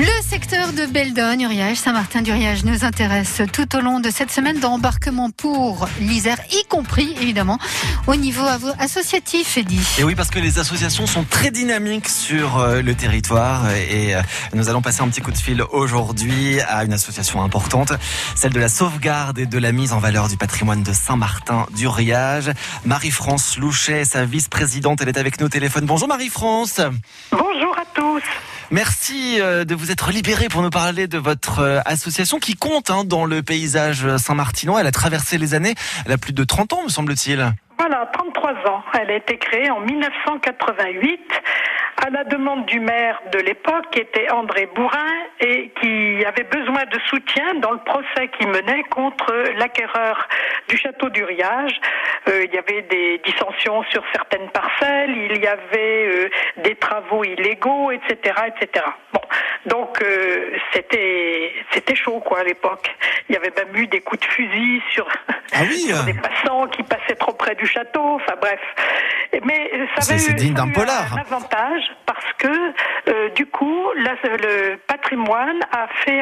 Le secteur de Beldon, Uriage, Saint-Martin-d'Uriage nous intéresse tout au long de cette semaine d'embarquement pour l'Isère, y compris évidemment au niveau associatif, Eddy. Et oui, parce que les associations sont très dynamiques sur euh, le territoire et euh, nous allons passer un petit coup de fil aujourd'hui à une association importante, celle de la sauvegarde et de la mise en valeur du patrimoine de Saint-Martin-d'Uriage. Marie-France Louchet, sa vice-présidente, elle est avec nous au téléphone. Bonjour Marie-France. Bonjour à tous. Merci euh, de vous être libéré pour nous parler de votre euh, association qui compte hein, dans le paysage saint-martinois. Elle a traversé les années. Elle a plus de 30 ans, me semble-t-il. Voilà, 33 ans. Elle a été créée en 1988 à la demande du maire de l'époque, qui était André Bourrin, et qui avait besoin de soutien dans le procès qu'il menait contre l'acquéreur du château d'Uriage. Euh, il y avait des dissensions sur certaines parcelles, il y avait euh, des travaux illégaux, etc., etc. Bon, donc euh, c'était c'était chaud quoi à l'époque. Il y avait même eu des coups de fusil sur, ah oui, des passants qui passaient trop près du château. Enfin bref. Mais ça avait eu, un avantage parce que du coup le patrimoine a fait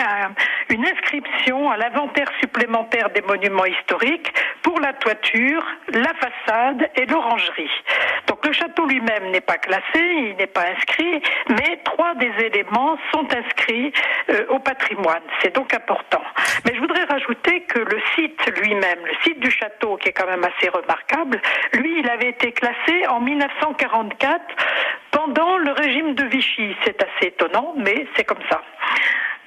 une inscription à l'inventaire supplémentaire des monuments historiques pour la toiture, la façade et l'orangerie. Donc le château lui-même n'est pas classé, il n'est pas inscrit, mais trois des éléments sont inscrits euh, au patrimoine. C'est donc important. Mais je voudrais rajouter que le site lui-même, le site du château, qui est quand même assez remarquable, lui, il avait été classé en 1944 pendant le régime de Vichy. C'est assez étonnant, mais c'est comme ça.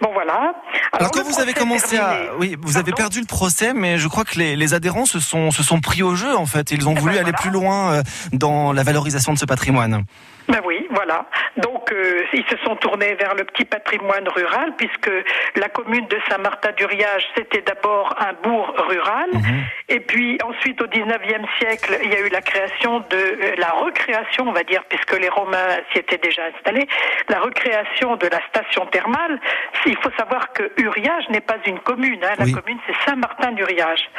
Bon voilà. Alors, quand vous avez commencé à, oui, vous avez perdu le procès, mais je crois que les, adhérents se sont se sont pris au jeu en fait. Ils ont eh voulu ben, aller plus loin euh, dans la valorisation de ce patrimoine. Ben oui, voilà. Donc euh, ils se sont tournés vers le petit patrimoine rural puisque la commune de Saint-Martin-d'Uriage c'était d'abord un bourg rural mhm. et puis ensuite au 19e siècle il y a eu la création de euh, la recréation on va dire puisque les Romains s'y étaient déjà installés la recréation de la station thermale. Il faut savoir que Uriage n'est pas une commune hein. la commune c'est Saint-Martin-d'Uriage.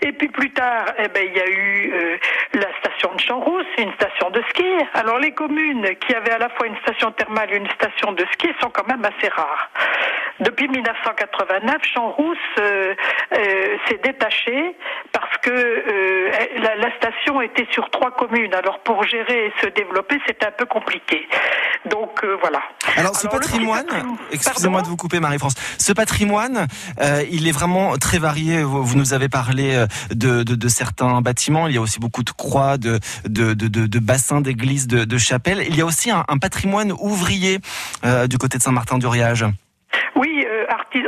Et puis plus tard eh ben il y a eu euh, la station de Champs-Rousse, une station de ski. Alors les communes qui avait à la fois une station thermale et une station de ski sont quand même assez rares. Depuis 1989, Champs-Rousse euh, euh, s'est détaché que euh, la, station était sur trois communes. Alors pour gérer et se développer, c'était un peu compliqué. Donc voilà. Alors ce patrimoine, excusez-moi de vous couper Marie-France, ce patrimoine, il est vraiment très varié. Vous, nous avez parlé de, de, de, certains bâtiments, il y a aussi beaucoup de croix, de, de, de bassins d'églises, de, chapelles. Il y a aussi un, patrimoine ouvrier du côté de Saint-Martin-du-Riage. Oui,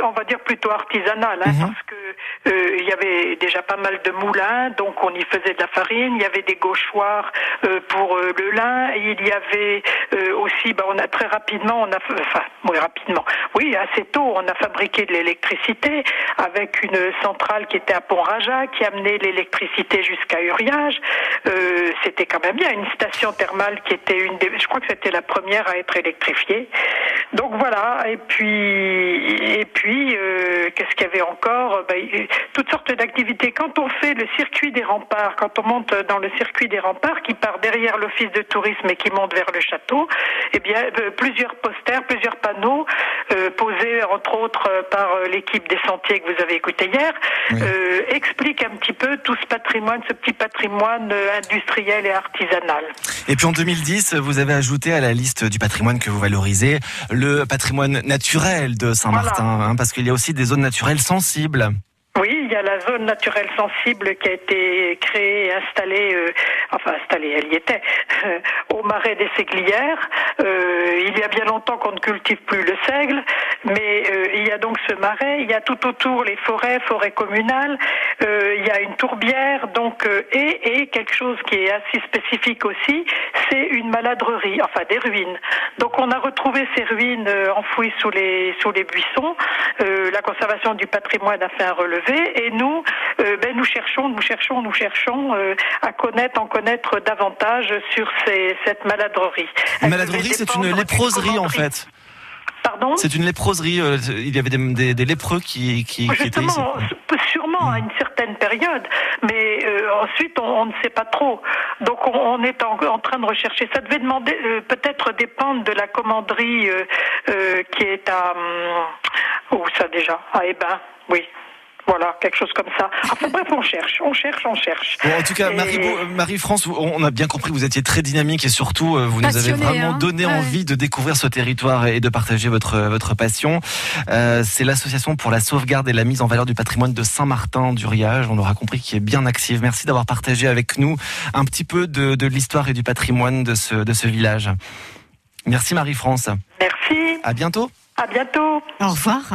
on va dire plutôt artisanal, hein, mhm. parce que euh, il y avait déjà pas mal de moulins, donc on y faisait de la farine. Il y avait des gauchoirs euh, pour euh, le lin. Et il y avait euh, aussi, bah, on a très rapidement, on a, enfin, oui, rapidement, oui, assez tôt, on a fabriqué de l'électricité avec une centrale qui était à Pont-Raja, qui amenait l'électricité jusqu'à Uriage. C'était quand même bien une station thermale qui était une des, je crois que c'était la première à être électrifiée. Donc voilà. Et puis, et puis, qu'est-ce qu'il y avait encore? Bah, Toutes sortes d'activités. Quand on fait le circuit des remparts, quand on monte dans le circuit des remparts qui part derrière l'office de tourisme et qui monte vers le château, eh bien, euh, plusieurs posters, plusieurs panneaux euh, posés entre autres euh, par l'équipe des sentiers que vous avez écouté hier, expliquent un petit peu tout ce patrimoine, ce petit patrimoine industriel et. Et puis en 2010, vous avez ajouté à la liste du patrimoine que vous valorisez le patrimoine naturel de Saint-Martin, hein, parce qu'il y a aussi des zones naturelles sensibles. Oui, il y a la zone naturelle sensible qui a été créée et installée, euh, enfin installée, elle y était, euh, au marais des Séglières. Euh, il y a bien longtemps qu'on ne cultive plus le seigle, mais il y a donc ce marais. Il y a tout autour les forêts, forêts communales. il y a une tourbière, donc et, et quelque chose qui est assez spécifique aussi, c'est une maladrerie, enfin des ruines. Donc on a retrouvé ces ruines enfouies sous les sous les buissons. la conservation du patrimoine a fait un relevé et nous, euh, ben, nous cherchons, nous cherchons, nous cherchons euh, à connaître, en connaître davantage sur ces, cette maladrerie. Une maladrerie, c'est une léproserie en fait. Pardon? C'est une léproserie. Euh, il y avait des, des, lépreux qui, qui, qui étaient ici. Sûrement à une certaine période, mais ensuite, on, ne sait pas trop. Donc, on, est en, train de rechercher. Ça devait demander peut-être dépendre de la commanderie qui est à hum, où ça déjà? Eh ben, oui. Voilà, quelque chose comme ça. Enfin bref, on cherche, on cherche, on cherche. Bon, en tout cas, Marie-France, on a bien compris que vous étiez très dynamique et surtout, euh, vous nous avez vraiment hein. donné envie de découvrir ce territoire et de partager votre, votre passion. Euh, c'est l'association pour la sauvegarde et la mise en valeur du patrimoine de Saint-Martin d'Uriage. On aura compris qu'il est bien active. Merci d'avoir partagé avec nous un petit peu de, de l'histoire et du patrimoine de ce, de ce village. Merci Marie-France. Merci. À bientôt. À bientôt. Au revoir.